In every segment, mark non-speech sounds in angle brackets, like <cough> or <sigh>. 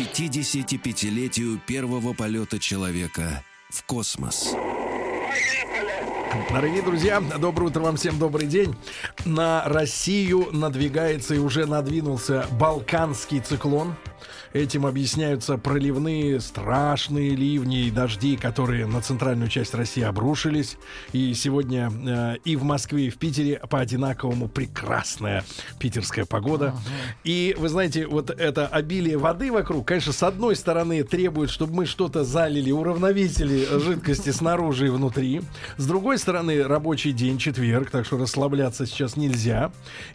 55-летию первого полета человека в космос. Дорогие друзья, доброе утро вам всем, добрый день. На Россию надвигается и уже надвинулся балканский циклон. Этим объясняются проливные страшные ливни и дожди, которые на центральную часть России обрушились. И сегодня э, и в Москве, и в Питере по одинаковому прекрасная питерская погода. И вы знаете, вот это обилие воды вокруг, конечно, с одной стороны требует, чтобы мы что-то залили, уравновесили жидкости снаружи и внутри. С другой стороны, рабочий день, четверг, так что расслабляться сейчас нельзя.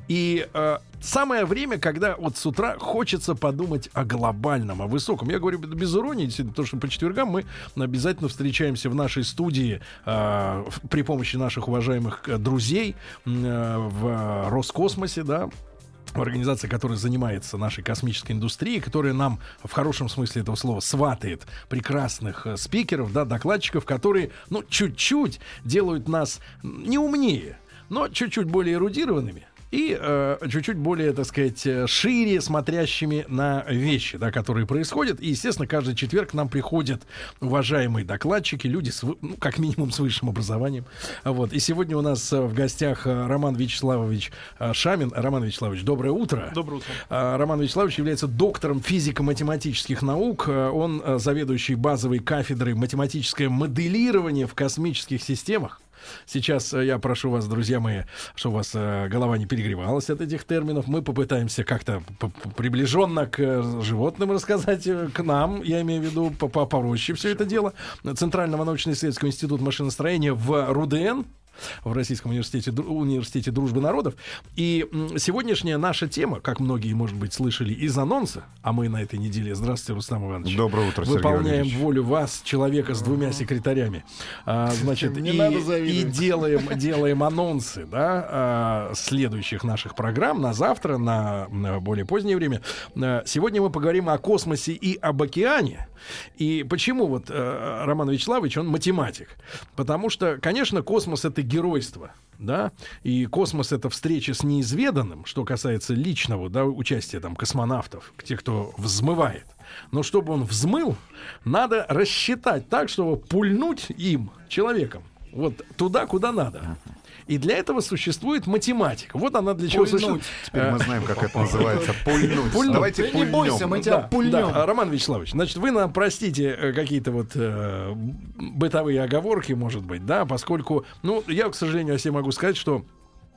И э, самое время, когда вот с утра хочется подумать о глобальном, о высоком. Я говорю без иронии, потому что по четвергам мы обязательно встречаемся в нашей студии э, при помощи наших уважаемых э, друзей э, в Роскосмосе, да, в организации, которая занимается нашей космической индустрией, которая нам в хорошем смысле этого слова сватает прекрасных э, спикеров, да, докладчиков, которые, ну, чуть-чуть делают нас не умнее, но чуть-чуть более эрудированными, и э, чуть-чуть более, так сказать, э, шире смотрящими на вещи, да, которые происходят. И, естественно, каждый четверг к нам приходят уважаемые докладчики, люди, с, ну, как минимум, с высшим образованием. Вот. И сегодня у нас э, в гостях э, Роман Вячеславович Шамин. Роман Вячеславович, доброе утро. Доброе утро. Роман Вячеславович является доктором физико-математических наук. Он заведующий базовой кафедрой математическое моделирование в космических системах. Сейчас э, я прошу вас, друзья мои, чтобы у вас э, голова не перегревалась от этих терминов. Мы попытаемся как-то приближенно к э, животным рассказать, к нам, я имею в виду по- по- попроще все это дело. Центрального научно-исследовательского института машиностроения в РУДН в Российском университете, университете дружбы народов. И сегодняшняя наша тема, как многие, может быть, слышали из анонса, а мы на этой неделе, здравствуйте, Рустам Иванович. Доброе утро, Сергей Выполняем Валерьевич. волю вас, человека с двумя секретарями. А, значит, Не и, надо и делаем, <laughs> делаем анонсы да, а, следующих наших программ на завтра, на, на более позднее время. А, Сегодня мы поговорим о космосе и об океане. И почему вот э, Роман Вячеславович, он математик? Потому что, конечно, космос — это геройство. Да, и космос это встреча с неизведанным, что касается личного да, участия там космонавтов, тех, кто взмывает. Но чтобы он взмыл, надо рассчитать так, чтобы пульнуть им, человеком, вот туда, куда надо. И для этого существует математика. Вот она для чего существует. Теперь мы знаем, как это называется. Пульнуть. Пульнуть. Давайте Ты не бойся, пульнем. мы тебя Да, пульнем. да. Роман Вячеславович, значит, вы нам простите э, какие-то вот э, бытовые оговорки, может быть, да, поскольку, ну, я, к сожалению, о себе могу сказать, что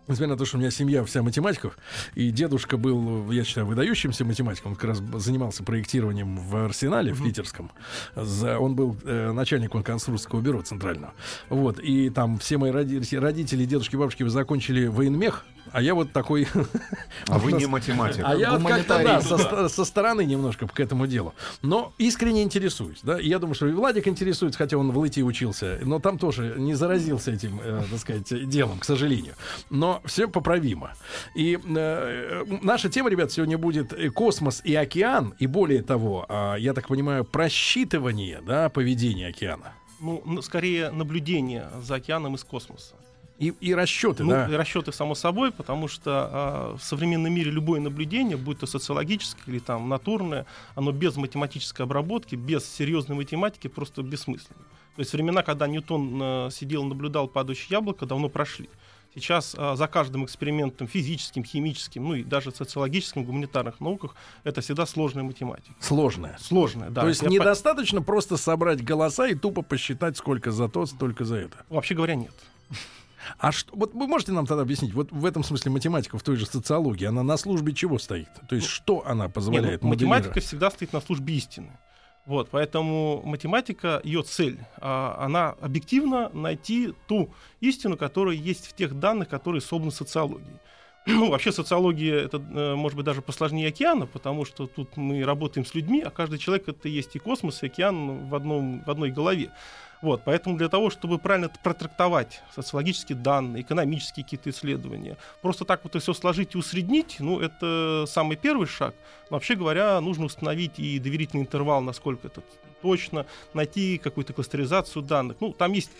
Несмотря на то, что у меня семья вся математиков, и дедушка был, я считаю, выдающимся математиком, он как раз занимался проектированием в Арсенале, в Питерском. За- он был э, начальником конструкторского бюро центрального. Вот, и там все мои роди- родители, дедушки, бабушки закончили военмех, а я вот такой... А вы не математик. А я как-то, да, со, ст- со стороны немножко к этому делу. Но искренне интересуюсь, да. Я думаю, что и Владик интересуется, хотя он в ЛИТИ учился, но там тоже не заразился этим, э, так сказать, делом, к сожалению. Но все поправимо. И э, наша тема, ребят, сегодня будет космос и океан, и более того, а, я так понимаю, просчитывание, да, поведения океана. Ну, скорее наблюдение за океаном из космоса. И, и расчеты, Ну, да. и расчеты, само собой, потому что а, в современном мире любое наблюдение, будь то социологическое или там натурное, оно без математической обработки, без серьезной математики просто бессмысленно. То есть времена, когда Ньютон а, сидел, наблюдал падающее яблоко, давно прошли. Сейчас а, за каждым экспериментом физическим, химическим, ну и даже социологическим, гуманитарных науках, это всегда сложная математика. Сложное. Сложная, да. То есть Я по- недостаточно просто собрать голоса и тупо посчитать, сколько за то, столько за это. Вообще говоря, нет. А что, вот вы можете нам тогда объяснить, вот в этом смысле математика в той же социологии, она на службе чего стоит? То есть что она Нет, позволяет ну, математика всегда стоит на службе истины. Вот, поэтому математика, ее цель, а, она объективно найти ту истину, которая есть в тех данных, которые собраны социологией. <clears throat> Ну, вообще социология это э, может быть даже посложнее океана, потому что тут мы работаем с людьми, а каждый человек это есть и космос, и океан в, одном, в одной голове. Вот, поэтому для того, чтобы правильно протрактовать социологические данные, экономические какие-то исследования, просто так вот все сложить и усреднить, ну, это самый первый шаг. Вообще говоря, нужно установить и доверительный интервал, насколько это точно, найти какую-то кластеризацию данных. Ну, там есть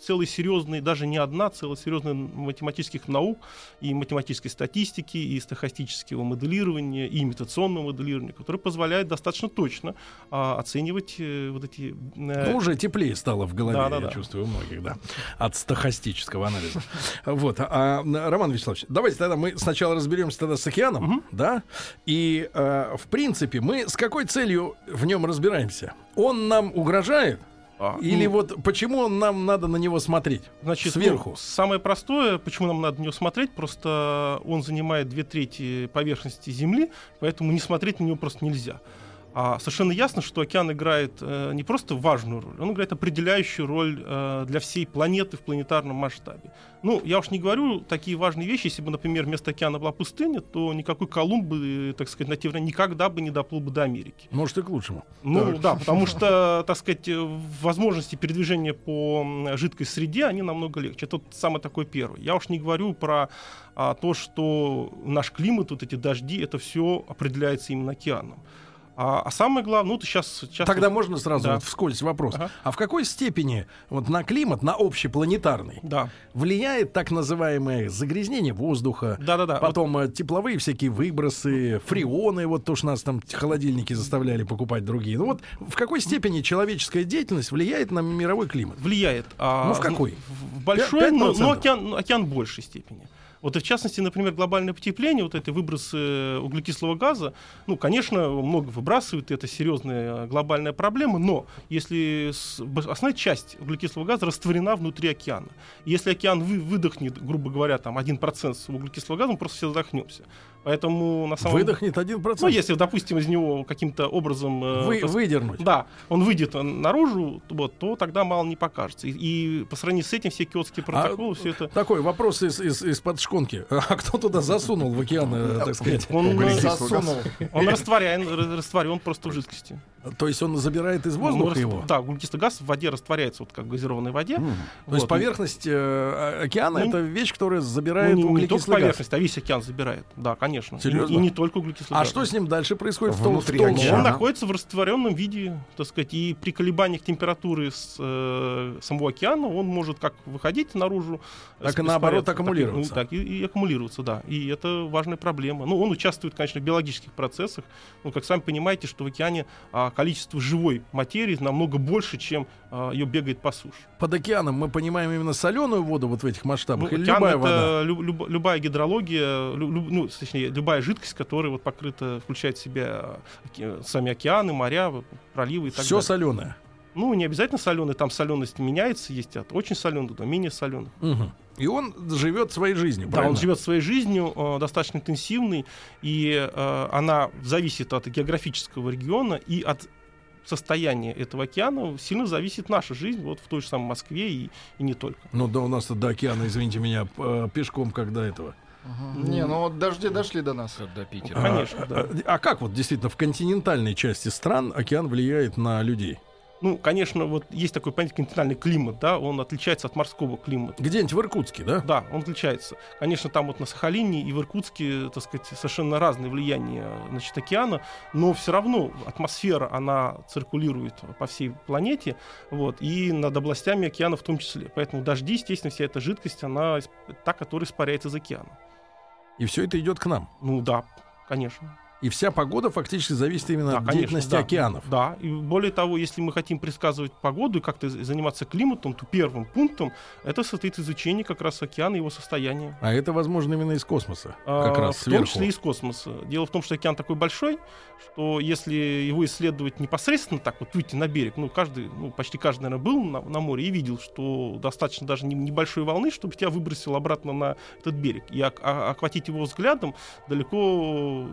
целый серьезный, даже не одна, целая серьезная математических наук и математической статистики, и стохастического моделирования, и имитационного моделирования, которые позволяют достаточно точно а, оценивать э, вот эти... Э... Ну, уже теплее стало в голове, да, да, я да. чувствую, у многих, да, от стохастического анализа. Вот, а, Роман Вячеславович, давайте тогда мы сначала разберемся тогда с океаном, да, и, э, в принципе, мы с какой целью в нем разбираемся? Он нам угрожает? А, Или ну, вот почему нам надо на него смотреть? Значит, сверху. Ну, самое простое, почему нам надо на него смотреть, просто он занимает две трети поверхности Земли, поэтому не смотреть на него просто нельзя. А совершенно ясно, что океан играет э, не просто важную роль, он играет определяющую роль э, для всей планеты в планетарном масштабе. Ну, я уж не говорю такие важные вещи, если бы, например, вместо океана была пустыня, то никакой Колумб бы, так сказать, на те времена никогда бы не доплыл бы до Америки. Может, и к лучшему. Ну, так. да, потому что, так сказать, возможности передвижения по жидкой среде, они намного легче. Это самый такой первый. Я уж не говорю про а, то, что наш климат, вот эти дожди, это все определяется именно океаном. А, а самое главное, ну, ты сейчас... сейчас Тогда вот, можно сразу да. вот вскользь вопрос. Ага. А в какой степени вот на климат, на общепланетарный, да. влияет так называемое загрязнение воздуха, да, да, да. потом вот. Э, тепловые всякие выбросы, фреоны, вот то, что нас там холодильники заставляли покупать другие. Ну вот в какой степени человеческая деятельность влияет на мировой климат? Влияет. А, ну в какой? В большой, но, но океан, океан в большей степени. Вот и в частности, например, глобальное потепление, вот эти выбросы э, углекислого газа, ну, конечно, много выбрасывают, это серьезная глобальная проблема, но если основная часть углекислого газа растворена внутри океана, если океан вы, выдохнет, грубо говоря, там 1% углекислого газа, мы просто все задохнемся. Поэтому на самом Выдохнет 1%? Ну, если, допустим, из него каким-то образом... Э, Вы, пос... Выдернуть? Да, он выйдет наружу, вот, то тогда мало не покажется. И, и по сравнению с этим все киотские а протоколы, а, все это... Такой вопрос из, из, из-под шконки. <laughs> А кто туда засунул в океан, э, так сказать? Он засунул. Он растворяет, растворен просто в жидкости. То есть он забирает из воздуха ну, его? Да, углекислый газ в воде растворяется, вот как в газированной воде. Mm. Вот. То есть поверхность э, океана ну, это вещь, которая забирает ну, не, углекислый не только поверхность, а весь океан забирает. Да, конечно. Серьезно? И, и не только углекислый а газ. А что с ним дальше происходит Внутри в том, океана? Он находится в растворенном виде, так сказать, и при колебаниях температуры с, э, самого океана он может как выходить наружу, так и наоборот аккумулироваться. Так, и, и аккумулироваться, да. И это важная проблема. Ну, он участвует, конечно, в биологических процессах. Ну, как сами понимаете, что в океане а, количество живой материи намного больше, чем э, ее бегает по суше. Под океаном мы понимаем именно соленую воду вот в этих масштабах ну, или любая это вода? Люб, люб, любая гидрология, люб, ну, точнее, любая жидкость, которая вот покрыта, включает в себя оке, сами океаны, моря, проливы и так Все далее. Все соленое? Ну, не обязательно соленый, там соленость меняется, есть от очень соленых до менее соленых. Угу. И он живет своей жизнью. Да, правильно? он живет своей жизнью, э, достаточно интенсивной, и э, она зависит от географического региона и от состояние этого океана сильно зависит наша жизнь вот в той же самой Москве и, и не только. Ну да у нас до океана, извините меня, э, пешком когда этого. Угу. Не, ну вот дожди дошли до нас. До Питера. А, Конечно, да. А, а как вот действительно в континентальной части стран океан влияет на людей? Ну, конечно, вот есть такой понятие континентальный климат, да, он отличается от морского климата. Где-нибудь в Иркутске, да? Да, он отличается. Конечно, там вот на Сахалине и в Иркутске, так сказать, совершенно разные влияния, значит, океана, но все равно атмосфера, она циркулирует по всей планете, вот, и над областями океана в том числе. Поэтому дожди, естественно, вся эта жидкость, она та, которая испаряется из океана. И все это идет к нам? Ну да, конечно. И вся погода фактически зависит именно да, от конечно, деятельности да, океанов. Да, и более того, если мы хотим предсказывать погоду и как-то заниматься климатом, то первым пунктом это состоит изучение как раз океана и его состояния. А это возможно именно из космоса, как а, раз В сверху. том числе из космоса. Дело в том, что океан такой большой, что если его исследовать непосредственно так вот выйти на берег, ну каждый, ну почти каждый, наверное, был на, на море и видел, что достаточно даже небольшой волны, чтобы тебя выбросило обратно на этот берег. И охватить его взглядом далеко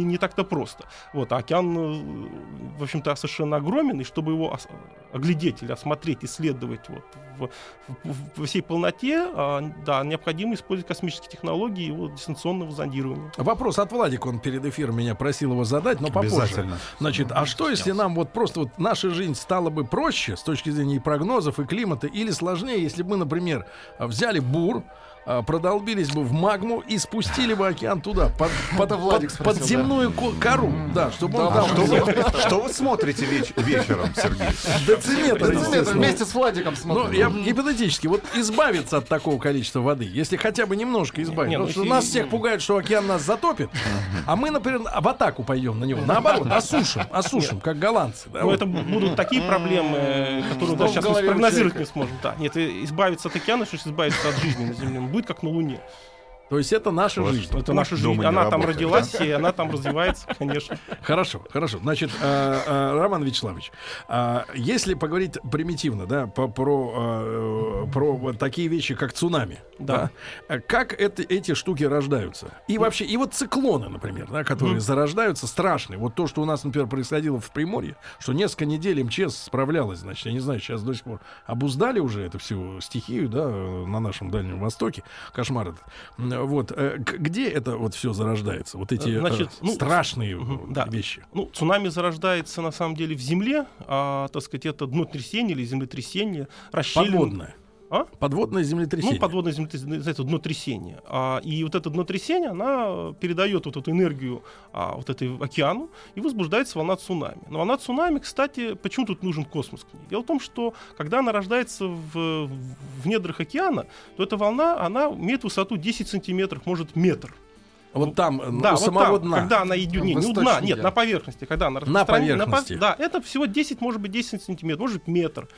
не не, не так-то просто. Вот, а океан, э, в общем-то, совершенно огромен, и чтобы его ос- оглядеть или осмотреть, исследовать вот, в, в- во всей полноте, а, да, необходимо использовать космические технологии и его дистанционного зондирования. Вопрос от Владика, он перед эфиром меня просил его задать, но попозже. Обязательно. Значит, а что если нам вот просто вот наша жизнь стала бы проще с точки зрения и прогнозов, и климата, или сложнее, если бы мы, например, взяли бур, продолбились бы в магму и спустили бы океан туда, под, под, под- спросил, подземную ко- кору, да, чтобы он Да, там Что вы, <laughs> что вы смотрите веч- вечером, Сергей? дециметр, Дециметр вместе с Владиком Ну, смотрим. я гипотетически, вот избавиться от такого количества воды, если хотя бы немножко избавиться. Ну, Потому что нас всех пугает, что океан нас затопит, а мы, например, в атаку пойдем на него. Наоборот, осушим, осушим, как голландцы. да, Ну, вот. это будут такие проблемы, которые Что даже сейчас мы спрогнозировать не сможем. Да, нет, и избавиться от океана, что избавиться от жизни на Земле. Будет как на Луне. То есть это наша Вот жизнь. Это наша жизнь. Она там работает, родилась, и она там развивается, конечно. Хорошо, хорошо. Значит, э, э, Роман Вячеславович, э, если поговорить примитивно, да, по- про, про такие вещи, как цунами, Да. да, как это, эти штуки рождаются? И вообще, и вот циклоны, например, да, которые зарождаются, страшные. Вот то, что у нас, например, происходило в Приморье, что несколько недель МЧС справлялась, значит, я не знаю, сейчас до сих пор обуздали уже эту всю стихию, да, на нашем Дальнем Востоке, кошмар этот. М, Вот, э, где это вот все зарождается? Вот эти э, Значит, ну, страшные да. вещи. Ну, цунами зарождается на самом деле в земле, а, так сказать, это днотрясение или землетрясение, расщелин. Подводное. А? Подводное землетрясение. Ну, подводное землетрясение, называется днотрясение. А, и вот это днотрясение, она передает вот эту энергию а, вот этой океану, и возбуждается волна цунами. Но волна цунами, кстати, почему тут нужен космос к ней? Дело в том, что когда она рождается в, в недрах океана, то эта волна, она имеет высоту 10 сантиметров, может метр. Вот там, э, Да, у вот самого там, дна. когда она идет, не, не у дна, нет, на поверхности, когда она На поверхности. пов- да, это всего 10, может быть, 10 сантиметров, может быть, метр.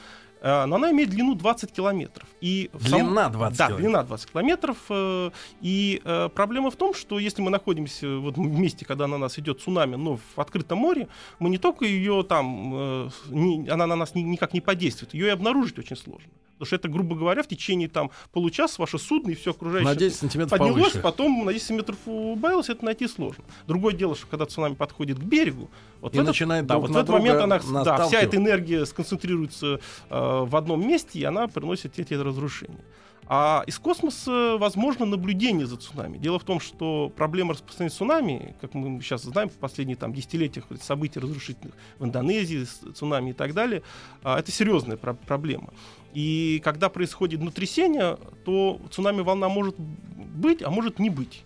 Э, Но она имеет длину 20 километров. И Длина 20 Да, километров. длина 20 километров. э, И э, проблема в том, что если мы находимся вот в месте, когда на нас идет цунами, но в открытом море, мы не только ее там, не- она на нас ни- никак не подействует, ее и обнаружить очень сложно. Потому что это, грубо говоря, в течение там получаса ваше судно и все окружающее На 10 сантиметров поднялось, повыше. потом на 10 метров убавилось, это найти сложно. Другое дело, что когда цунами подходит к берегу, вот И в этот, начинает да, вот в этот момент она, да, вся эта энергия сконцентрируется э, в одном месте, и она приносит эти разрушения. А из космоса возможно наблюдение за цунами. Дело в том, что проблема распространения цунами, как мы сейчас знаем, в последние там, десятилетиях событий разрушительных в Индонезии, цунами и так далее, а, это серьезная про- проблема. И когда происходит землетрясение, то цунами волна может быть, а может не быть.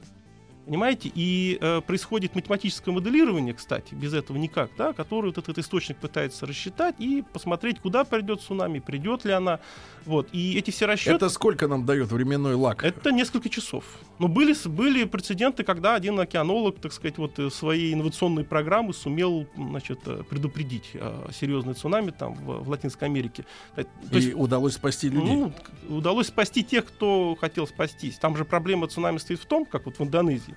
Понимаете? И э, происходит математическое моделирование, кстати, без этого никак, да, который вот этот источник пытается рассчитать и посмотреть, куда придет цунами, придет ли она. Вот. И эти все расчеты... Это сколько нам дает временной лак? Это несколько часов. Но были, были прецеденты, когда один океанолог, так сказать, вот э, своей инновационной программы сумел значит, э, предупредить э, серьезный цунами там в, в Латинской Америке. То И есть, удалось спасти людей. ну, удалось спасти тех, кто хотел спастись. Там же проблема цунами стоит в том, как вот в Индонезии.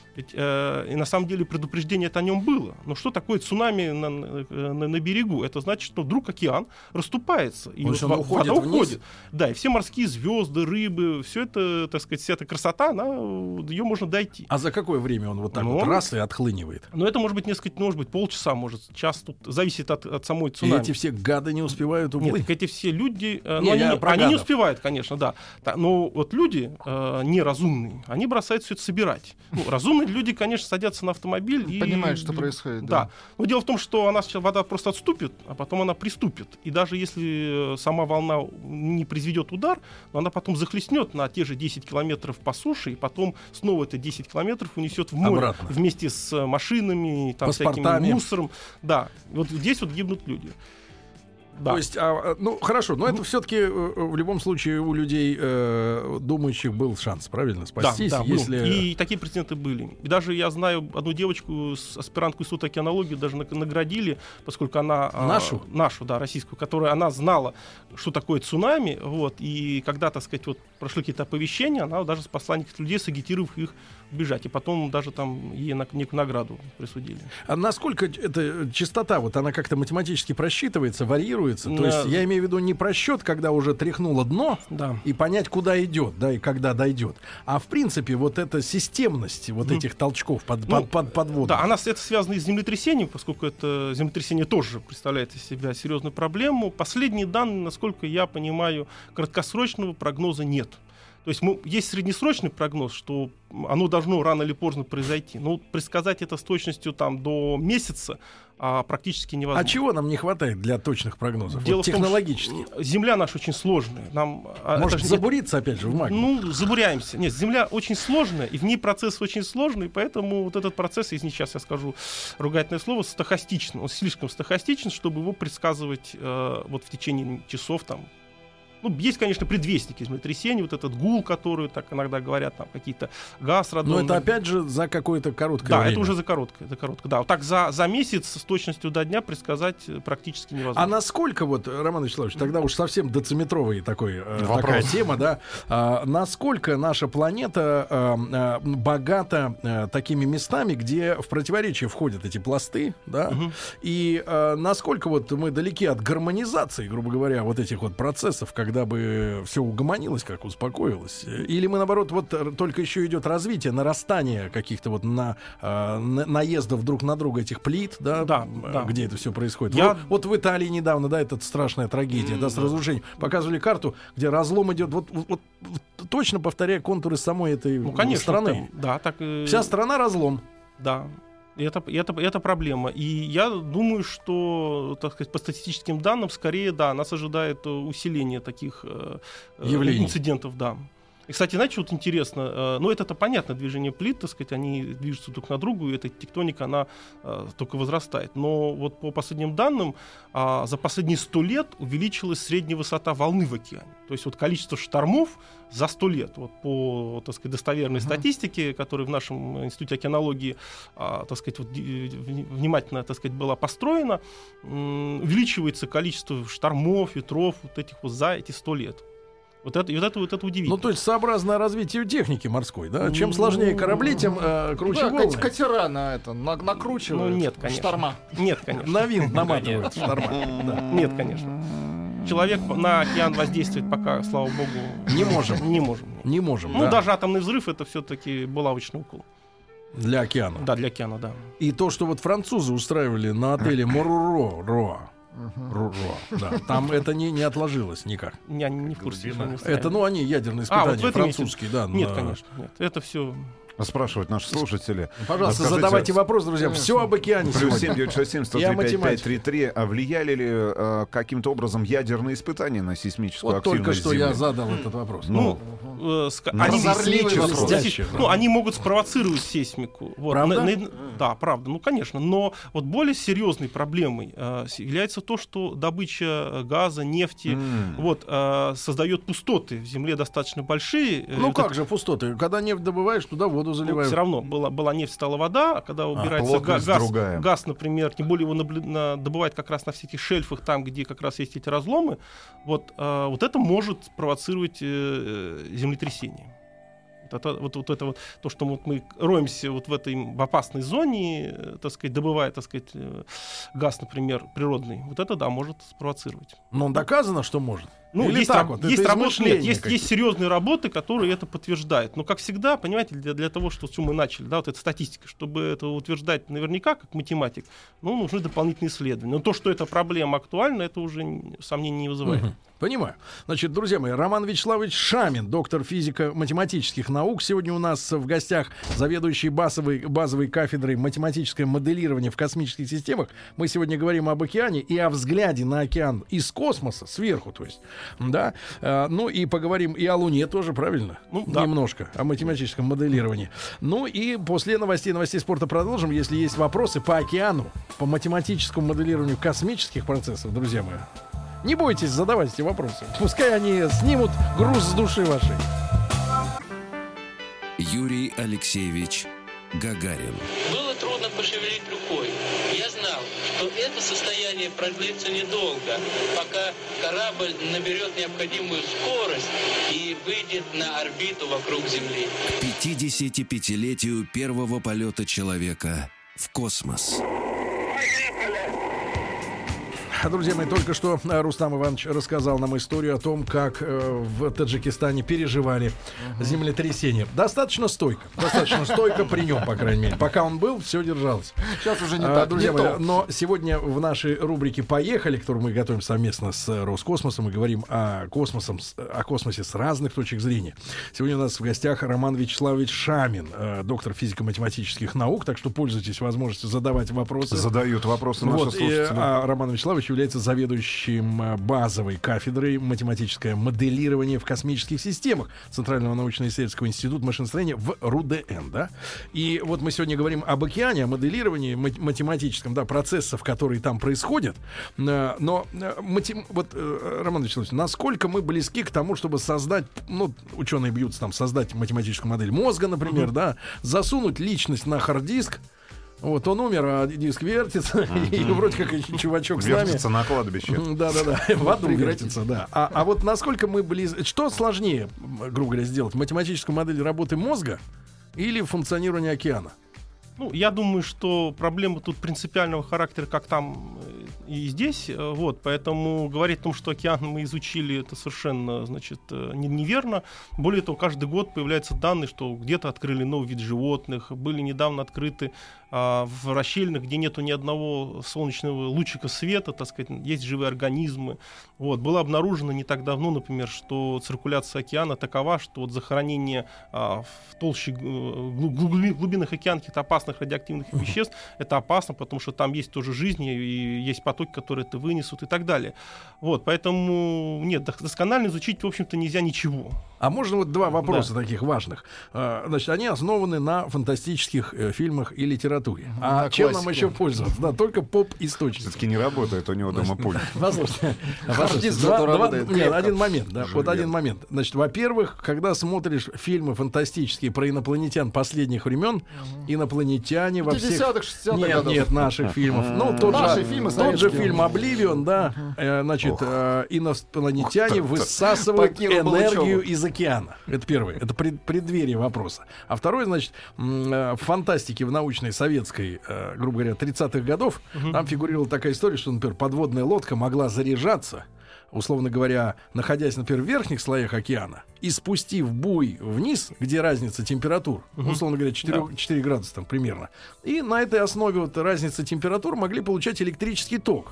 Ведь, э, и на самом деле предупреждение это о нем было. Но что такое цунами на, на- на берегу? Это значит, что вдруг океан расступается. И вот он во- уходит вода вниз? уходит. Да, и все морские звезды, рыбы, все это, так сказать, вся эта красота, она, ее можно дойти. А за какое время он вот так Ну, вот раз и отхлынивает? Но это может быть несколько, может быть, полчаса, может, час, тут зависит от, от самой И цунами. эти все гады не успевают Нет, уплыть. так эти все люди, э, Не, ну, они, про они не успевают, конечно, да. Но вот люди э, неразумные, они бросают все это собирать. Ну, разумные люди, конечно, садятся на автомобиль и... Понимают, что происходит, Да. да. Но дело в том, что она сейчас вода просто отступит, а потом она приступит. И даже если э, сама волна не произведет удар, но она потом захлестнет на те же 10 километров по суше, и потом снова это 10 километров унесет в море Обратно. вместе с э, машинами, там, всяким Паспортами. мусором. Да, вот здесь вот гибнут люди. Да. То есть, а, а, ну хорошо, но это все-таки в любом случае у людей э, думающих был шанс, правильно, спастись, да, да, был. если И такие прецеденты были. И даже я знаю одну девочку, с- аспирантку института океанологии, даже наг- наградили, поскольку она... а, Нашу? нашу, да, российскую, которая она знала, что такое цунами, вот, и когда, так сказать, вот прошли какие-то оповещения, она даже спасла некоторых людей, сагитировав их бежать. И потом даже там ей на- некую награду присудили. А насколько эта частота, вот она как-то математически просчитывается, варьируется? То Да. есть я имею в виду не просчет, когда уже тряхнуло дно, Да. и понять, куда идет, да, и когда дойдет. А в принципе, вот эта системность вот Мгм. этих толчков под, Ну, под, под, подводных. Да, она, это связано и с землетрясением, поскольку это землетрясение тоже представляет из себя серьезную проблему. Последние данные, насколько я понимаю, краткосрочного прогноза нет. То есть мы, есть среднесрочный прогноз, что оно должно рано или поздно произойти. Но предсказать это с точностью там, до месяца а, практически невозможно. А чего нам не хватает для точных прогнозов? Дело Вот в том, что, технологически. м, Земля наша очень сложная. Нам, а, это Может, же не- забуриться опять же в магме? Ну, забуряемся. Нет, Земля очень сложная, и в ней процесс очень сложный, поэтому вот этот процесс, если сейчас я скажу ругательное слово, стахастичен. Он слишком стахастичен, чтобы его предсказывать э, вот в течение часов там. Ну, есть, конечно, предвестники землетрясений, вот этот гул, который так иногда говорят, там какие-то газ Но радонный. это опять же за какое-то короткое Да, время. это уже за короткое, за короткое. Да, вот так за, за месяц с точностью до дня предсказать э, практически невозможно. А насколько вот, Роман Вячеславович, тогда уж совсем дециметровый такой э, Вопрос. такая тема, да? А, насколько наша планета э, э, богата э, такими местами, где в противоречие входят эти пласты, да? Мгм. И э, насколько вот мы далеки от гармонизации, грубо говоря, вот этих вот процессов, когда бы все угомонилось, как успокоилось, или мы наоборот вот э, только еще идет развитие, нарастание каких-то вот на, э, на- наездов друг на друга этих плит, да, Да, да. где это все происходит. Я- Вот, вот в Италии недавно, да, это страшная трагедия, да, с разрушением. Показывали карту, где разлом идет, вот, вот- точно повторяя контуры самой этой ну, конечно, страны. там, да, так Вся страна разлом. Да. Это, это, это проблема. И я думаю, что, так сказать, по статистическим данным, скорее, да, нас ожидает э, усиление таких э, э, Явлений. инцидентов, да. И, кстати, знаете, вот интересно, э, ну, это-то понятно, движение плит, так сказать, они движутся друг на другу, и эта тектоника, она э, только возрастает. Но вот по последним данным, а, за последние сто лет увеличилась средняя высота волны в океане. То есть вот количество штормов за сто лет, вот по, так сказать, достоверной статистике, которая в нашем институте океанологии, а, так сказать, вот, внимательно, так сказать, была построена, увеличивается количество штормов, ветров, вот этих вот за эти сто лет. Вот это, и вот это, вот это удивительно. Ну, то есть сообразно развитию техники морской, да? Чем сложнее корабли, тем э, круче Да, волны. кат- катера на это на- накручивают. Ну, нет, конечно. Шторма. Нет, конечно. На винт наматывают шторма. Нет, конечно. Человек на океан воздействует пока, слава богу, Не можем. не можем. Не можем, Ну, да, даже атомный взрыв это все-таки булавочный укол. для океана. Да, для океана, да. И то, что вот французы устраивали на отеле Моруро, Руро, да, там это не, не отложилось никак. Я не в курсе. что Это, ну, они ядерные А, вот испытания, в этом имеете- французские, да. Нет, на- конечно, нет. Это все. Спрашивают наши слушатели. <laughs> Пожалуйста, Скажите, задавайте вопрос, друзья. Все об океане Плюс сегодня. 7967 Я 103 А влияли ли э, каким-то образом ядерные испытания на сейсмическую Вот только активность что Земли? я задал этот вопрос. Ну, э, ска- Ну, они, вопрос. Ну, они могут спровоцировать сейсмику. Вот. Правда? На- на- да, правда, ну, конечно. Но вот более серьезной проблемой э, является то, что добыча газа, нефти М. вот, э, создает пустоты в земле достаточно большие. Э, Ну вот как же пустоты? Когда нефть добываешь, туда воду заливают. все равно была, была нефть, стала вода, а когда убирается га- плотность газ, другая. газ, например, тем более его наблю- на- добывают как раз на всяких шельфах, там, где как раз есть эти разломы, вот, а, вот это может спровоцировать э, э, землетрясение. Вот это вот, вот это вот то, что вот мы роемся вот в этой в опасной зоне, э, так сказать, добывая, так сказать, э, газ, например, природный, вот это да может спровоцировать. Но доказано, что может. Ну, Или есть, так вот, есть работы, нет, есть, есть серьезные работы, которые это подтверждают. Но, как всегда, понимаете, для, для того, что, с чего мы начали, да, вот эта статистика, чтобы это утверждать наверняка, как математик, ну, нужны дополнительные исследования. Но то, что эта проблема актуальна, это уже сомнений не вызывает. Мгм. Понимаю. Значит, друзья мои, Роман Вячеславович Шамин, доктор физико-математических наук. Сегодня у нас в гостях заведующий базовой, базовой кафедрой математическое моделирование в космических системах. Мы сегодня говорим об океане и о взгляде на океан из космоса, сверху, то есть. Да. Э, Ну и поговорим и о Луне тоже, правильно? Ну, да. Немножко о математическом моделировании. Ну и после новостей, новостей спорта продолжим. Если есть вопросы по океану, по математическому моделированию космических процессов, друзья мои, не бойтесь задавать эти вопросы. Пускай они снимут груз с души вашей. Юрий Алексеевич Гагарин. Было трудно пошевелить рукой. Я знал, что это состояние продлится недолго, пока корабль наберет необходимую скорость и выйдет на орбиту вокруг Земли. К 55-летию первого полета человека в космос. Друзья мои, только что э, Рустам Иванович рассказал нам историю о том, как э, в Таджикистане переживали землетрясение. Достаточно стойко. Достаточно стойко при нем, по крайней мере. Пока он был, все держалось. Сейчас уже не А, так. Друзья не мои, то. но сегодня в нашей рубрике «Поехали», которую мы готовим совместно с э, Роскосмосом, мы говорим о, космосом, о космосе с разных точек зрения. Сегодня у нас в гостях Роман Вячеславович Шамин, э, доктор физико-математических наук, так что пользуйтесь возможностью задавать вопросы. Задают вопросы наши Вот, и, слушатели. а Роман Вячеславович является заведующим а, базовой кафедрой математическое моделирование в космических системах Центрального научно-исследовательского института машиностроения в РУДН, да? И вот мы сегодня говорим об океане, о моделировании мат- математическом, да, процессов, которые там происходят. Э, Но э, матем- вот, э, Роман Вячеславович, насколько мы близки к тому, чтобы создать, ну, ученые бьются там, создать математическую модель мозга, например, да, засунуть личность на хард-диск, вот он умер, а диск вертится, <laughs> и вроде как чувачок с нами. Вертится на кладбище. Да, да, да. В аду вертится, да. А, а вот насколько мы близы. Что сложнее, грубо говоря, сделать? Математическую модель работы мозга или функционирование океана? Ну, я думаю, что проблема тут принципиального характера, как там э, и здесь. э, Вот, поэтому говорить о том, что океан мы изучили, это совершенно, значит, э, не- неверно. Более того, каждый год появляются данные, что где-то открыли новый вид животных, были недавно открыты а, в расщельных, где нету ни одного солнечного лучика света, так сказать, есть живые организмы. Вот, было обнаружено не так давно, например, что циркуляция океана такова, что вот захоронение а, в толще э, глу- глуби- глубинных океанов каких-то опасных радиоактивных веществ, это опасно, потому что там есть тоже жизнь, и есть потоки, которые это вынесут и так далее. Вот, поэтому, нет, дос- досконально изучить, в общем-то, нельзя ничего. А можно вот два вопроса таких важных. А, Значит, они основаны на фантастических э, фильмах и литературе. А на чем нам классике. еще пользоваться? Да, только поп-источник. Все-таки не работает у него дома пульт. <laughs> Послушайте, работает нет, один момент, да, вот один момент. Значит, во-первых, когда смотришь фильмы фантастические про инопланетян последних времен, инопланетяне во всех 50-х, 60-х нет, годов. нет, наших фильмов. Ну, тот же, тот же фильм «Обливион», да, э, значит, э, инопланетяне высасывают энергию из океана. Это первое. Это пред- преддверие вопроса. А второе, значит, э, в фантастике в научной советской, э, грубо говоря, 30-х годов, там фигурировала такая история, что, например, подводная лодка могла заряжаться, условно говоря, находясь, например, в верхних слоях океана, и спустив буй вниз, где разница температур, условно говоря, 4, 4 градуса там примерно, и на этой основе вот разницы температур могли получать электрический ток.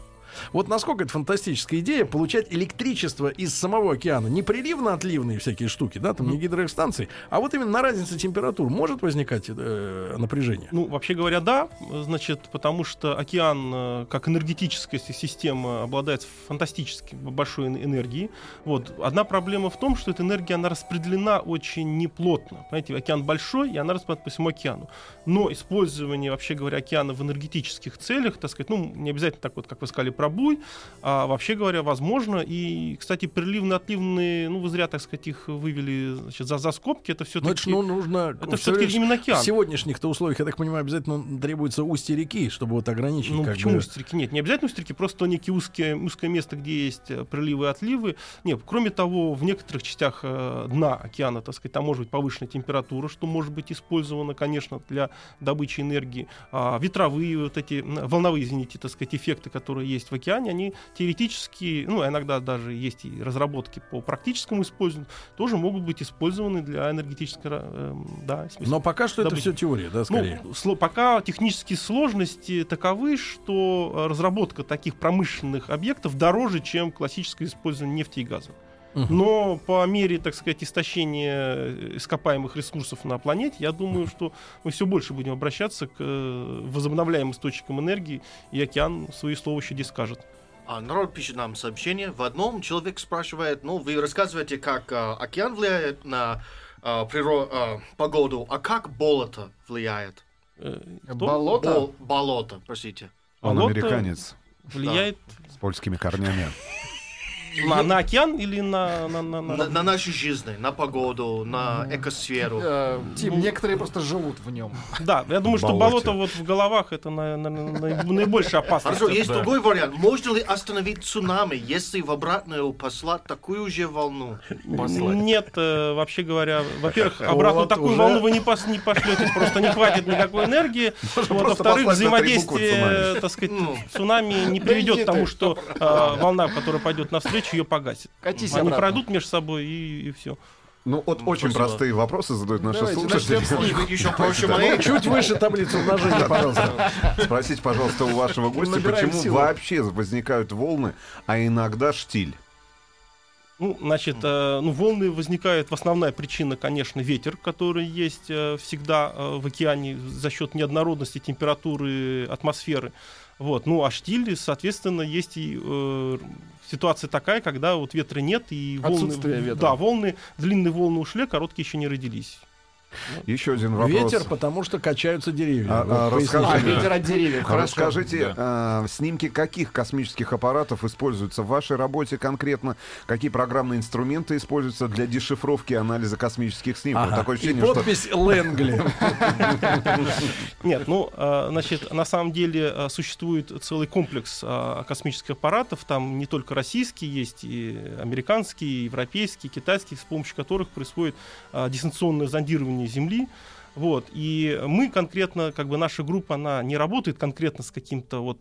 Вот насколько это фантастическая идея получать электричество из самого океана. Не приливно-отливные всякие штуки, да, там не гидроэлектростанции, а вот именно на разнице температур может возникать э, напряжение. Ну, вообще говоря, да, значит, потому что океан, э, как энергетическая си- система, обладает фантастически большой эн- энергией. Вот. Одна проблема в том, что эта энергия, она распределена очень неплотно. Понимаете, океан большой, и она распределена по всему океану. Но использование, вообще говоря, океана в энергетических целях, так сказать, ну, не обязательно так вот, как вы сказали, про буй, а вообще говоря, возможно. И, кстати, приливно-отливные, ну, вы зря, так сказать, их вывели значит, за, за скобки, это все-таки... это ж, ну, нужно... это все-таки именно океан. В сегодняшних-то условиях, я так понимаю, обязательно требуется устье реки, чтобы вот ограничить. Ну почему бы- устрики? Нет, не обязательно устрики, просто некие узкие, узкое место, где есть э, приливы и отливы. Нет, кроме того, в некоторых частях э, дна океана, так сказать, там может быть повышенная температура, что может быть использовано, конечно, для добычи энергии. А ветровые вот эти, волновые, извините, так сказать, эффекты, которые есть в океане, они теоретически, ну, иногда даже есть и разработки по практическому использованию, тоже могут быть использованы для энергетической, э, да, Но пока что это добыть. все теория, да, скорее. ну, сло- пока технические сложности таковы, что э, разработка таких промышленных объектов дороже, чем классическое использование нефти и газа. Но по мере, так сказать, истощения э, ископаемых ресурсов на планете, я думаю, что мы все больше будем обращаться к э, возобновляемым источникам энергии, и океан свои слова еще здесь скажет. А народ пишет нам сообщение. В одном человек спрашивает, ну, вы рассказываете, как а, океан влияет на а, приро- а, погоду, а как болото влияет? Кто Болото? Бол- болото, простите. Он Болото? американец влияет с польскими корнями. <laughs> На, на океан или на... на, на, на- На, на нашей жизни, на погоду, на экосферу. Э, Тим, некоторые просто живут в нем. Да, я думаю, что болото вот в головах это на- на- на- на- наибольшая <laughs> опасность. Хорошо, есть другой вариант. Можно ли остановить цунами, если в обратную послать такую же волну? Нет, э, вообще говоря, во-первых, обратно Вот такую уже. волну вы не, пос, не пошлете, просто не хватит никакой энергии. Вот, просто во-вторых, взаимодействие, так сказать, цунами не приведет к тому, что э, волна, которая пойдет навстречу, ее погасит. Катись Они обратно. пройдут между собой и, все. Ну, вот очень спасибо. простые вопросы задают наши Давайте слушатели. еще проще моей? Чуть выше таблицу умножения, пожалуйста. Спросите, пожалуйста, у вашего гостя, почему вообще возникают волны, а иногда штиль? Ну, значит, э, ну, волны возникают, в основная причина, конечно, ветер, который есть э, всегда э, в океане за счет неоднородности температуры атмосферы. Вот. Ну, а штиль, соответственно, есть и э, ситуация такая, когда вот ветра нет, и волны... Отсутствие ветра. Да, волны, длинные волны ушли, а короткие еще не родились. Еще один вопрос. Ветер, потому что качаются деревья. А, а, поясните. А, ветер от деревьев, хорошо. Расскажите, э, снимки каких космических аппаратов используются в вашей работе конкретно? Какие программные инструменты используются для дешифровки и анализа космических снимков? Ага. Такое И ощущение, что подпись Лэнгли. <laughs> Нет, ну, э, значит, на самом деле э, существует целый комплекс космических аппаратов, там не только российские есть, и американские, и европейские, китайские, с помощью которых происходит дистанционное зондирование Земли. Вот. И мы конкретно, как бы наша группа, она не работает конкретно с каким-то вот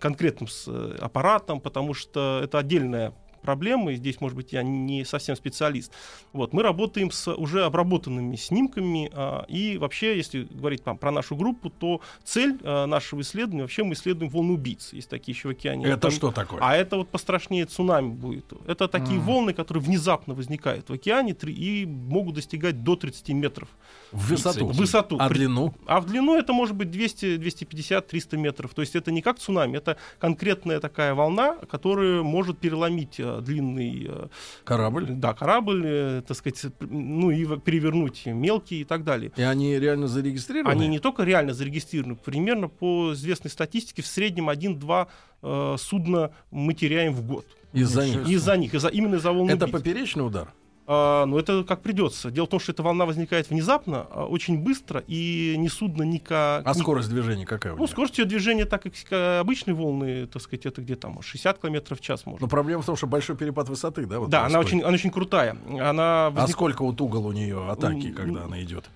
конкретным э, аппаратом, потому что это отдельная проблема, и здесь, может быть, я не совсем специалист. Вот, мы работаем с уже обработанными снимками, а, и вообще, если говорить там, про нашу группу, то цель а, нашего исследования, вообще мы исследуем волны убийц, есть такие еще в океане. Это Там- что такое? а это вот пострашнее цунами будет. Это такие волны, которые внезапно возникают в океане и могут достигать до 30 метров. В высоту. В высоту. А При- длину? А в длину это может быть 200, 250, 300 метров. То есть это не как цунами, это конкретная такая волна, которая может переломить э, длинный э, Корабль. да, корабль, э, так сказать, ну и перевернуть мелкий и так далее. И они реально зарегистрированы? Они не только реально зарегистрированы, примерно по известной статистике в среднем 1-2 э, судна мы теряем в год. Из-за них. Из-за них, из-за, именно из-за волн Это убийц. поперечный удар? А, ну, это как придется. Дело в том, что эта волна возникает внезапно, а, очень быстро, и ни судно, ни ка... А ни- скорость движения какая у Ну, них? скорость ее движения, так как обычные волны, так сказать, это где там 60 км в час может. Но проблема в том, что большой перепад высоты, да? вот да, она очень, она очень крутая. Она А возник- сколько вот угол у нее атаки, когда она идет?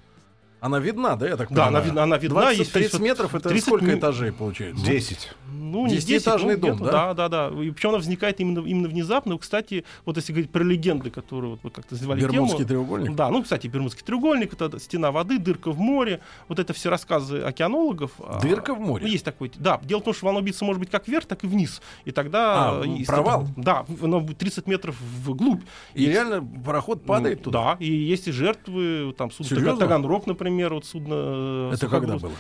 Она видна, да, я так Да, понимаю? она видна- она видна, 20, есть- 30 есть вот метров, это 30 сколько ми- этажей получается? 10. Ну, не 10, Десятиэтажный ну, дом, да? Да, да, да. И причем она возникает именно, именно внезапно. Кстати, вот если говорить про легенды, которые вот вы как-то называли Бермудский тему. треугольник? Да, ну, кстати, Бермудский треугольник, это стена воды, дырка в море. Вот это все рассказы океанологов. а, Дырка в море? Ну, есть такой. Да, дело в том, что волна убийца может быть как вверх, так и вниз. И тогда... А, э, ну, провал? Да, оно будет 30 метров вглубь. И реально пароход падает Ну, туда? Да, и есть и жертвы, там судно Серьезно? Таганрог, например, вот судно... э, Это когда было?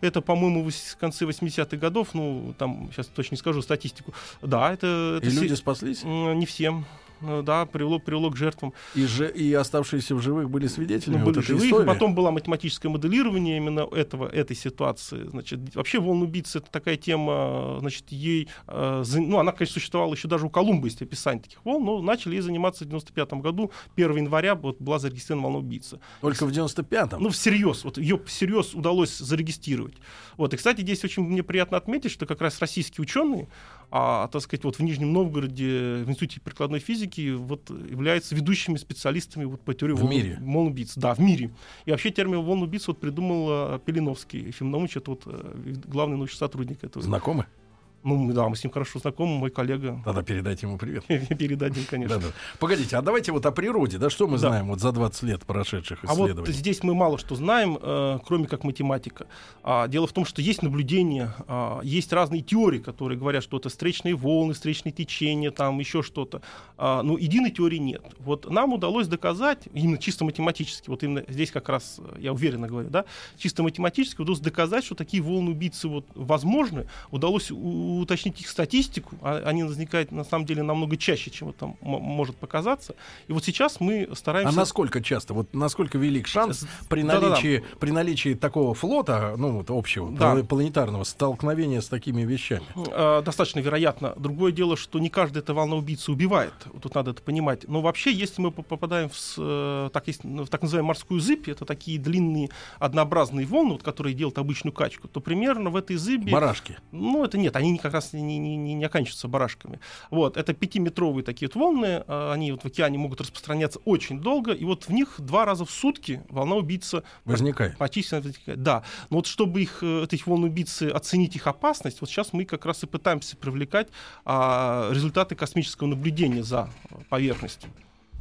Это, по-моему, в конце 80-х годов, ну, там, сейчас точно не скажу статистику. Да, это... это И се- люди спаслись? Не всем. Э, Да, привело, привело к жертвам. И, же, и оставшиеся в живых были свидетелями Ну, вот были этой живые. истории? Потом было математическое моделирование именно этого, этой ситуации. Значит, вообще волн убийцы это такая тема, значит, ей, э, ну, она, конечно, существовала еще даже у Колумба, есть описание таких волн, но начали ей заниматься в 95 году, 1 января вот, была зарегистрирована волна убийцы. Только в 95-м? Ну, всерьез, вот ее всерьез удалось зарегистрировать. Вот, и, кстати, здесь очень мне приятно отметить, что как раз российские ученые, а, так сказать, вот в Нижнем Новгороде в Институте прикладной физики вот являются ведущими специалистами вот по теории В волн, мире? волн убийц. Да, в мире. И вообще термин волн убийц вот придумал Пеленовский, Ефим Наумович, это вот э, главный научный сотрудник этого. Знакомы? Ну, да, мы с ним хорошо знакомы, мой коллега. <laughs> Тогда передайте ему привет. <laughs> Передадим, конечно. Погодите, а давайте вот о природе, да, что мы Да. знаем вот за 20 лет прошедших А вот исследований? здесь мы мало что знаем, э, кроме как математика. А, дело в том, что есть наблюдения, а, есть разные теории, которые говорят, что это встречные волны, встречные течения, там еще что-то. А, но единой теории нет. Вот нам удалось доказать, именно чисто математически, вот именно здесь как раз, э, я уверенно говорю, да, чисто математически удалось доказать, что такие волны убийцы вот возможны. Удалось уточнить их статистику. А- Они возникают на самом деле намного чаще, чем это может показаться. И вот сейчас мы А стараемся... насколько часто, вот насколько велик шанс при наличии, при наличии такого флота, ну вот общего, Да. плане- планетарного, столкновения с такими вещами? Э, достаточно вероятно. Другое дело, что не каждая эта волна убийцы убивает. Вот Тут надо это понимать. Но вообще, если мы по- попадаем в, э, так, есть, ну, в так называемую морскую зыбь, это такие длинные однообразные волны, вот, которые делают обычную качку, то примерно в этой зыбе... Барашки. Ну, это нет, они как раз не, не, не, не оканчиваются барашками. Вот, это пятиметровые такие вот волны, э, они вот в океане могут распространяться очень долго, и вот в них два раза в сутки волна убийца Возникает. Почти возникает, да. Но вот чтобы их, э, этих волн убийцы, оценить их опасность, вот сейчас мы как раз и пытаемся привлекать а, результаты космического наблюдения за поверхностью.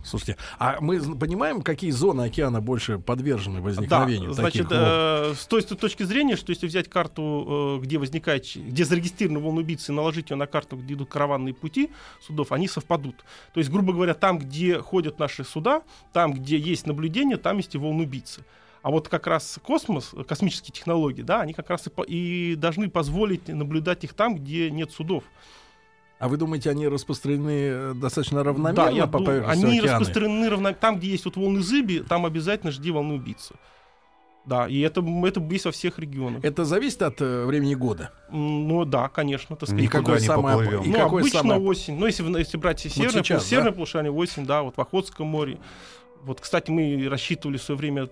Слушайте, а мы понимаем, какие зоны океана больше подвержены возникновению да, значит, таких волн? э, с той с той точки зрения, что если взять карту, э, где возникает, где зарегистрированы волны убийцы, и наложить ее на карту, где идут караванные пути судов, они совпадут. То есть, грубо говоря, там, где ходят наши суда, там, где есть наблюдение, там есть и волны убийцы. А вот как раз космос, э, космические технологии, да, они как раз и, по- и должны позволить наблюдать их там, где нет судов. А вы думаете, они распространены э, достаточно равномерно да, я по поверхности они океана? распространены равно... Там, где есть вот волны зыби, там обязательно жди волны убийцы. Да, и это, это есть во всех регионах. Это зависит от э, времени года. Ну да, конечно, так сказать. Какой не оп- поплывем. и ну, какой обычно самый- осень. Ну, если, если брать северное, сейчас, пол- северное да? полушарие, осень, да, вот в Охотском море. Вот, кстати, мы рассчитывали в свое время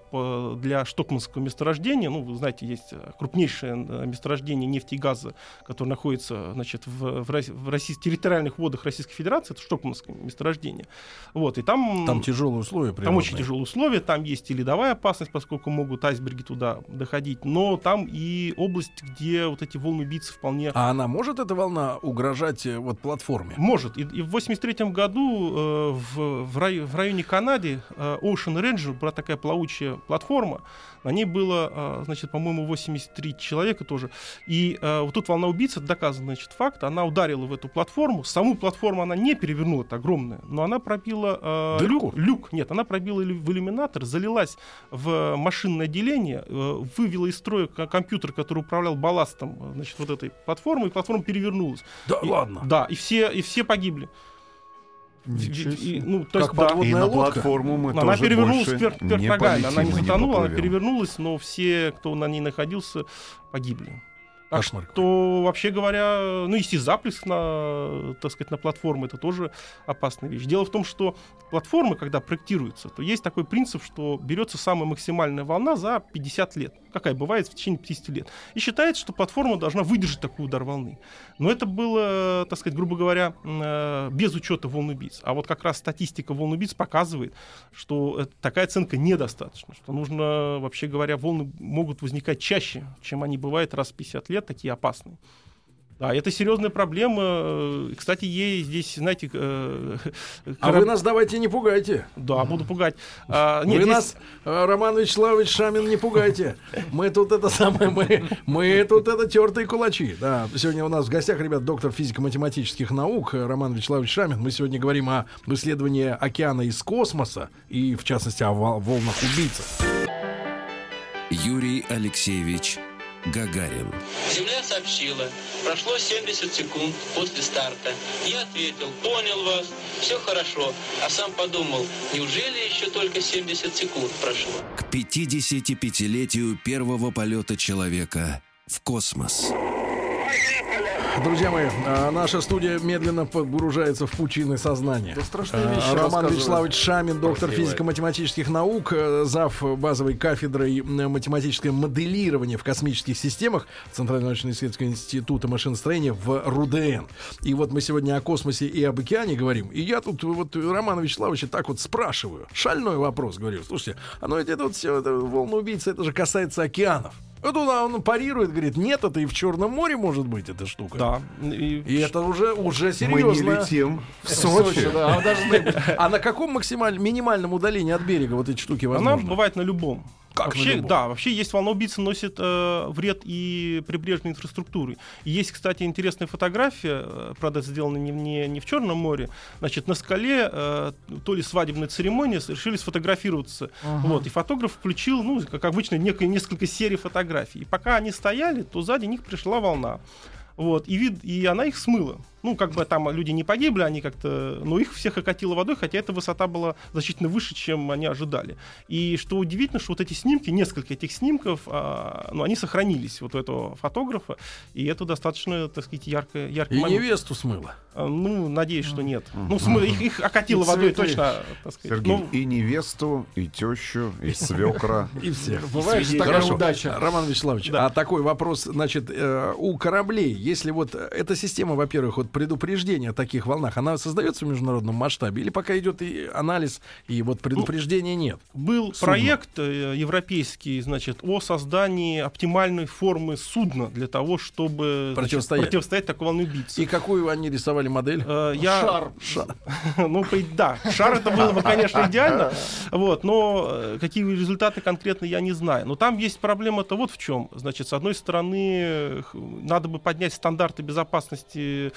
для Штокманского месторождения. Ну, вы знаете, есть э, крупнейшее э, месторождение нефти и газа, которое находится значит, в, в, в России- территориальных водах Российской Федерации. Это Штокманское месторождение. Вот, и там, Там тяжелые условия там природные. очень тяжелые условия, там есть и ледовая опасность, поскольку могут айсберги туда доходить, но там и область, где вот эти волны убийцы вполне А она может, эта волна, угрожать э, вот платформе? может. И, и в 83 году э, в, в, рай- в районе Канады Ocean Ranger была такая плавучая платформа. На ней было, э, значит, по-моему, 83 человека тоже. И э, вот тут волна убийцы, это доказан, значит, факт. Она ударила в эту платформу. Саму платформу она не перевернула, это огромная, но она пробила э, люк, люк. Нет, она пробила в иллюминатор, залилась в машинное отделение, э, вывела из строя компьютер, который управлял балластом, э, значит, вот этой платформы, и платформа перевернулась. Да И- ладно. Да, и все, и все погибли. И- ну, то Как есть, да, подводная И на лодка. платформу мы но она тоже перевернулась вверх, вверх не ногами. Она не затонула, она поплывем. перевернулась, но все, кто на ней находился, погибли. Так Кошмар что, вообще говоря, ну, если запуск на, так сказать, на платформу, это тоже опасная вещь. Дело в том, что платформы, когда проектируются, то есть такой принцип, что берется самая максимальная волна за 50 лет, какая бывает в течение 50 лет. И считается, что платформа должна выдержать такой удар волны. Но это было, так сказать, грубо говоря, э, без учета волн убийц. А вот как раз статистика волн убийц показывает, что такая оценка недостаточна, что нужно, вообще говоря, волны могут возникать чаще, чем они бывают раз в 50 лет, такие опасные. Да, это серьезная проблема. Э, Кстати, ей здесь, знаете, э, А кораб- вы нас давайте не пугайте. Да, буду пугать. А, нет, вы есть- нас, э, Роман Вячеславович Шамин, не пугайте. Мы тут это самое, мы, мы тут это тертые кулачи. Да, сегодня у нас в гостях, ребят, доктор физико-математических наук Роман Вячеславович Шамин. Мы сегодня говорим о исследовании океана из космоса и, в частности, о вол- волнах убийцах. Юрий Алексеевич Гагарин. Земля сообщила, прошло 70 секунд после старта. Я ответил, понял вас, все хорошо. А сам подумал, неужели еще только 70 секунд прошло? К 55-летию первого полета человека в космос. Друзья мои, а, наша студия медленно погружается в пучины сознания. Да страшные А, вещи Роман. Вячеславович Шамин, доктор физико-математических наук, э, зав. базовой кафедрой м, математическое моделирование в космических системах Центрального научно-исследовательского института машиностроения в РУДН. И вот мы сегодня о космосе и об океане говорим. И я тут вот Романа Вячеславовича так вот спрашиваю. Шальной вопрос, говорю. Слушайте, а ну ведь это вот все, это волна убийцы, это же касается океанов. Вот туда он парирует, говорит, нет, это и в Черном море может быть эта штука. Да. И- И это уже, уже Мы серьезно. не летим в В Сочи. Сочи, да, должны быть. А на каком максимальном, минимальном удалении от берега вот эти штуки Она возможны? бывает на любом. Как вообще, да, вообще есть волна убийцы носит э, вред и прибрежной инфраструктуре. И есть, кстати, интересная фотография, э, правда, сделана не, в- не, не в Черном море. Значит, на скале э, то ли свадебная церемония, решили сфотографироваться. Вот, и фотограф включил, ну, как обычно, некое, несколько серий фотографий. И пока они стояли, то сзади них пришла волна. Вот, и, вид, и она их смыла. Ну, как бы там люди не погибли, они как-то... Но их всех окатило водой, хотя эта высота была значительно выше, чем они ожидали. И что удивительно, что вот эти снимки, несколько этих снимков, а, ну, они сохранились вот у этого фотографа, и это достаточно, так сказать, ярко, яркий И момент. невесту смыло. А, Ну, надеюсь, что нет. Ну, смы... их, их окатило И водой цветы. точно, так сказать. Сергей, Ну, и невесту, и тещу, и свекра. <laughs> И всех. Бывает такая удача. Роман Вячеславович, а такой вопрос, значит, э, у кораблей, если вот э, эта система, во-первых, вот предупреждения о таких волнах, она создается в международном масштабе, или пока идет и анализ, и вот предупреждения нет? Был Судно. проект э, европейский, значит, о создании оптимальной формы судна для того, чтобы значит, Противостоять. противостоять такой волне убийцы. И какую они рисовали модель? Э, я, Шар. <laughs> ну, да, шар это было бы, конечно, идеально, <laughs> вот, но э, какие результаты конкретно я не знаю. Но там есть проблема-то вот в чем. Значит, с одной стороны, надо бы поднять стандарты безопасности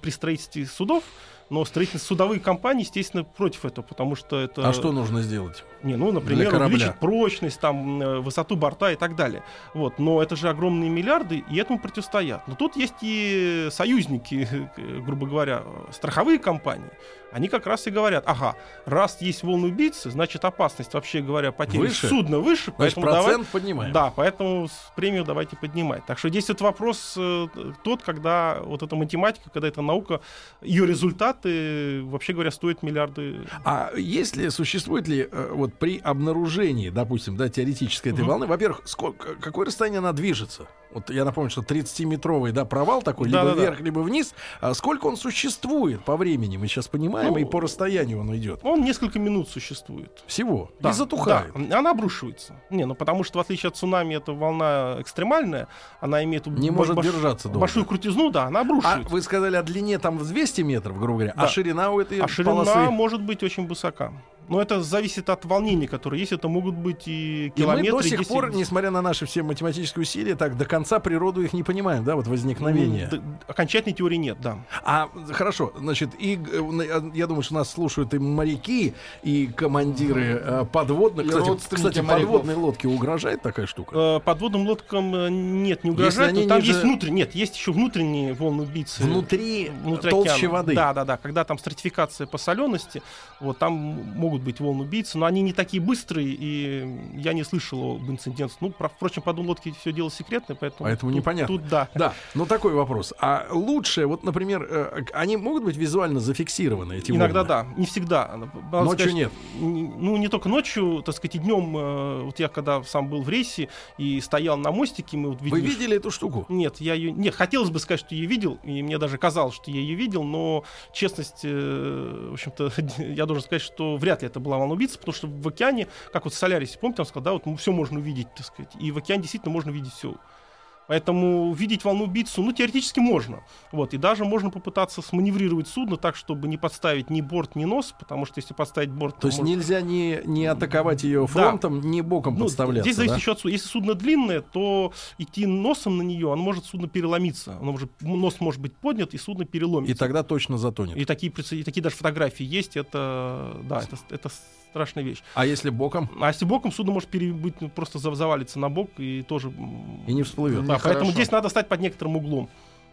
при строительстве судов, но строительные судовые компании, естественно, против этого, потому что это... А что нужно сделать? Не, ну, например, увеличить прочность, там, э, высоту борта и так далее. Вот. Но это же огромные миллиарды, и этому противостоят. Но тут есть и союзники, <laughs> грубо говоря, страховые компании. Они как раз и говорят, ага, раз есть волны убийцы, значит опасность, вообще говоря, потери Выше? судна выше, Значит, поэтому давай- процент поднимаем. да, поэтому премию давайте поднимать. Так что здесь вот вопрос э, тот, когда вот эта математика, когда эта наука, ее результаты, вообще говоря, стоят миллиарды. А если существует ли э, вот при обнаружении, допустим, да, теоретической этой Мгм. волны, во-первых, сколько, какое расстояние она движется? Вот я напомню, что 30-метровый да, провал такой, либо Да-да-да. вверх, либо вниз. А сколько он существует по времени, мы сейчас понимаем, Ну, и по расстоянию он идет. Он несколько минут существует. Всего. Да, и затухает. да, она обрушивается. Не, ну потому что в отличие от цунами эта волна экстремальная, она имеет Не может больш- держаться долго. большую крутизну, да, она А обрушивается. вы сказали о длине там в 200 метров, грубо говоря, а Да. ширина у этой А ширина полосы? может быть очень высока. Но это зависит от волнений, которые есть. Это могут быть и И мы километры. до сих 10 пор, несмотря на наши все математические усилия, так до конца природу их не понимаем, да, вот возникновение. Д- Окончательной теории нет, да. А хорошо, значит, и э, я думаю, что нас слушают и моряки, и командиры э, подводных. И Кстати, кстати, моряков. подводной лодке угрожает такая штука? Э, Подводным лодкам нет, не угрожает. но там ниже- есть внутренние, нет, есть еще внутренние волны убийцы. Внутри внутри толще океана. воды. Да, да, да. Когда там стратификация по солености, вот там могут быть волны убийцы, но они не такие быстрые, и я не слышал об инцидентах. Ну, про- впрочем, по лодке все дело секретное, поэтому. Поэтому тут- непонятно. Тут да. Да, но такой вопрос. А лучше, вот, например, э, они могут быть визуально зафиксированы, эти Иногда волны? да, не всегда. Надо Ночью сказать, нет. Ну, не только ночью, так сказать, и днем. э, Вот я когда сам был в рейсе и стоял на мостике, мы вот Вы видели, видели эту штуку? Нет, я ее. Нет, хотелось бы сказать, что я ее видел, и мне даже казалось, что я ее видел, но честность, э, в общем-то, <laughs> я должен сказать, что вряд ли это была волна убийца, потому что в океане, как вот в Солярисе, помните, там сказал, да, вот все можно увидеть, так сказать. И в океане действительно можно видеть все. Поэтому видеть волну убийцу, ну, теоретически можно. Вот, и даже можно попытаться сманеврировать судно так, чтобы не подставить ни борт, ни нос, потому что если подставить борт... То есть может- нельзя не, не атаковать ее фронтом, ни боком ну, подставляться, Здесь зависит да? еще от судна. Если судно длинное, то идти носом на нее, оно может судно переломиться. Оно может, нос может быть поднят, и судно переломится. И тогда точно затонет. И такие, и такие даже фотографии есть. Это, да, это, это страшная вещь. А если боком? А если боком, судно может пере- быть, ну, просто за- завалиться на бок и тоже... И не всплывет. Да, поэтому здесь надо стать под некоторым углом.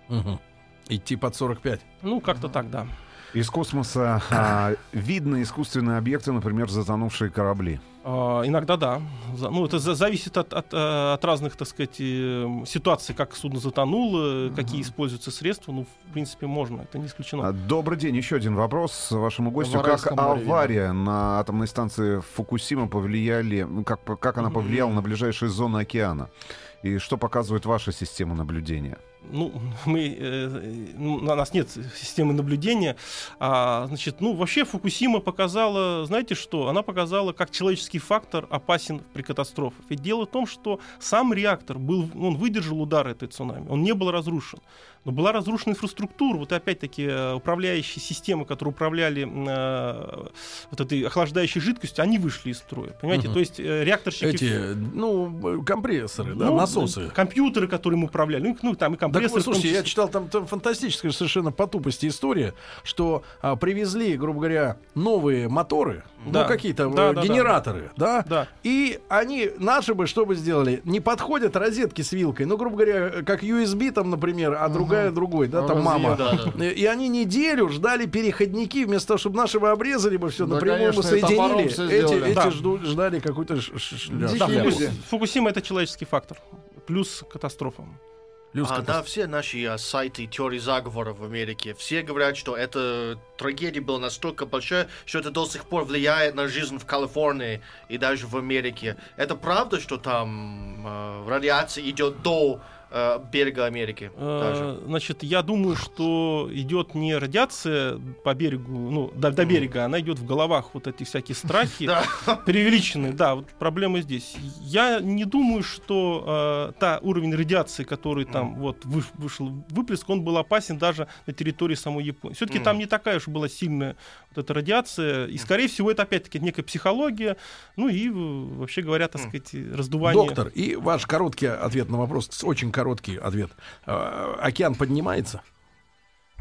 Мгм. Идти под 45. Ну, как-то так, да. Из космоса а, видно искусственные объекты, например, затонувшие корабли. А, иногда да. Ну, это за- зависит от, от, э, от разных, так сказать, ситуаций, как судно затонуло, э, какие используются средства. Ну, в принципе, можно, это не исключено. А, Добрый день. Еще один вопрос вашему гостю. Как авария на атомной станции Фукусима повлияли, ну, как, как она повлияла на ближайшие зоны океана? И что показывает ваша система наблюдения? Ну, мы, э, ну, у нас нет системы наблюдения. А, значит, ну, вообще Фукусима показала, знаете что? Она показала, как человеческий фактор опасен при катастрофах. Ведь дело в том, что сам реактор был, он выдержал удар этой цунами, он не был разрушен. Но была разрушена инфраструктура, вот опять-таки э, управляющие системы, которые управляли э, вот этой охлаждающей жидкостью, они вышли из строя. Понимаете? Мгм. То есть э, реакторщики... Эти, ну, компрессоры, да, Ну, насосы. Компьютеры, которые мы управляли. Ну, ну, там и компрессоры Так компрессоры. вы, в том слушайте, я читал там, там фантастическая совершенно по тупости история, что а, привезли, грубо говоря, новые моторы, Да. ну какие-то Да, э, да, да. генераторы, да. Да. и они, наши бы что бы сделали, не подходят розетки с вилкой, ну, грубо говоря, как USB там, например, а другая другой, да, там мама. Да, да. Э, И они неделю ждали переходники, вместо того, чтобы наши бы обрезали бы все, Да, напрямую конечно, соединили. всё Эти, эти Да. жду- ждали какой-то ш- ш- ш- Да, Фукусима это человеческий фактор. Плюс катастрофа. Плюс А, да, все наши а, сайты теории заговоров в Америке, все говорят, что эта трагедия была настолько большая, что это до сих пор влияет на жизнь в Калифорнии и даже в Америке. Это правда, что там э, радиация идет до берега Америки? даже? Э, Значит, я думаю, что идет не радиация по берегу, ну, до, до берега, она идет в головах вот эти всякие страхи, <laughs> преувеличенные. Да, вот проблема здесь. Я не думаю, что э, та уровень радиации, который там вот вы- вышел выплеск, он был опасен даже на территории самой Японии. Все-таки там не такая уж была сильная вот эта радиация, и скорее всего это опять-таки некая психология, ну и э, вообще говоря, так сказать, раздувание. Доктор, и ваш короткий ответ на вопрос, очень короткий ответ. Э, Океан поднимается?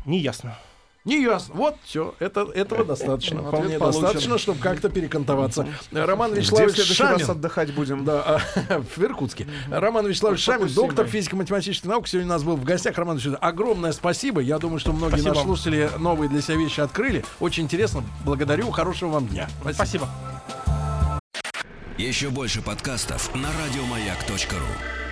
Неясно. Не ясно. Вот, все. Это, этого достаточно. Вполне достаточно, чтобы как-то перекантоваться. Роман Где в Вячеславович Шамин. раз отдыхать будем? Да, а, <laughs> в Иркутске. Роман Вячеславович Шамин, доктор физико-математических наук, сегодня у нас был в гостях. Роман Вячеславович, огромное спасибо. Я думаю, что многие Спасибо наши слушатели новые для себя вещи открыли. Очень интересно. Благодарю. Хорошего вам дня. Спасибо. Еще больше подкастов на радиомаяк.ру.